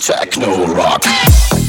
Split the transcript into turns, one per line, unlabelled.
techno rock.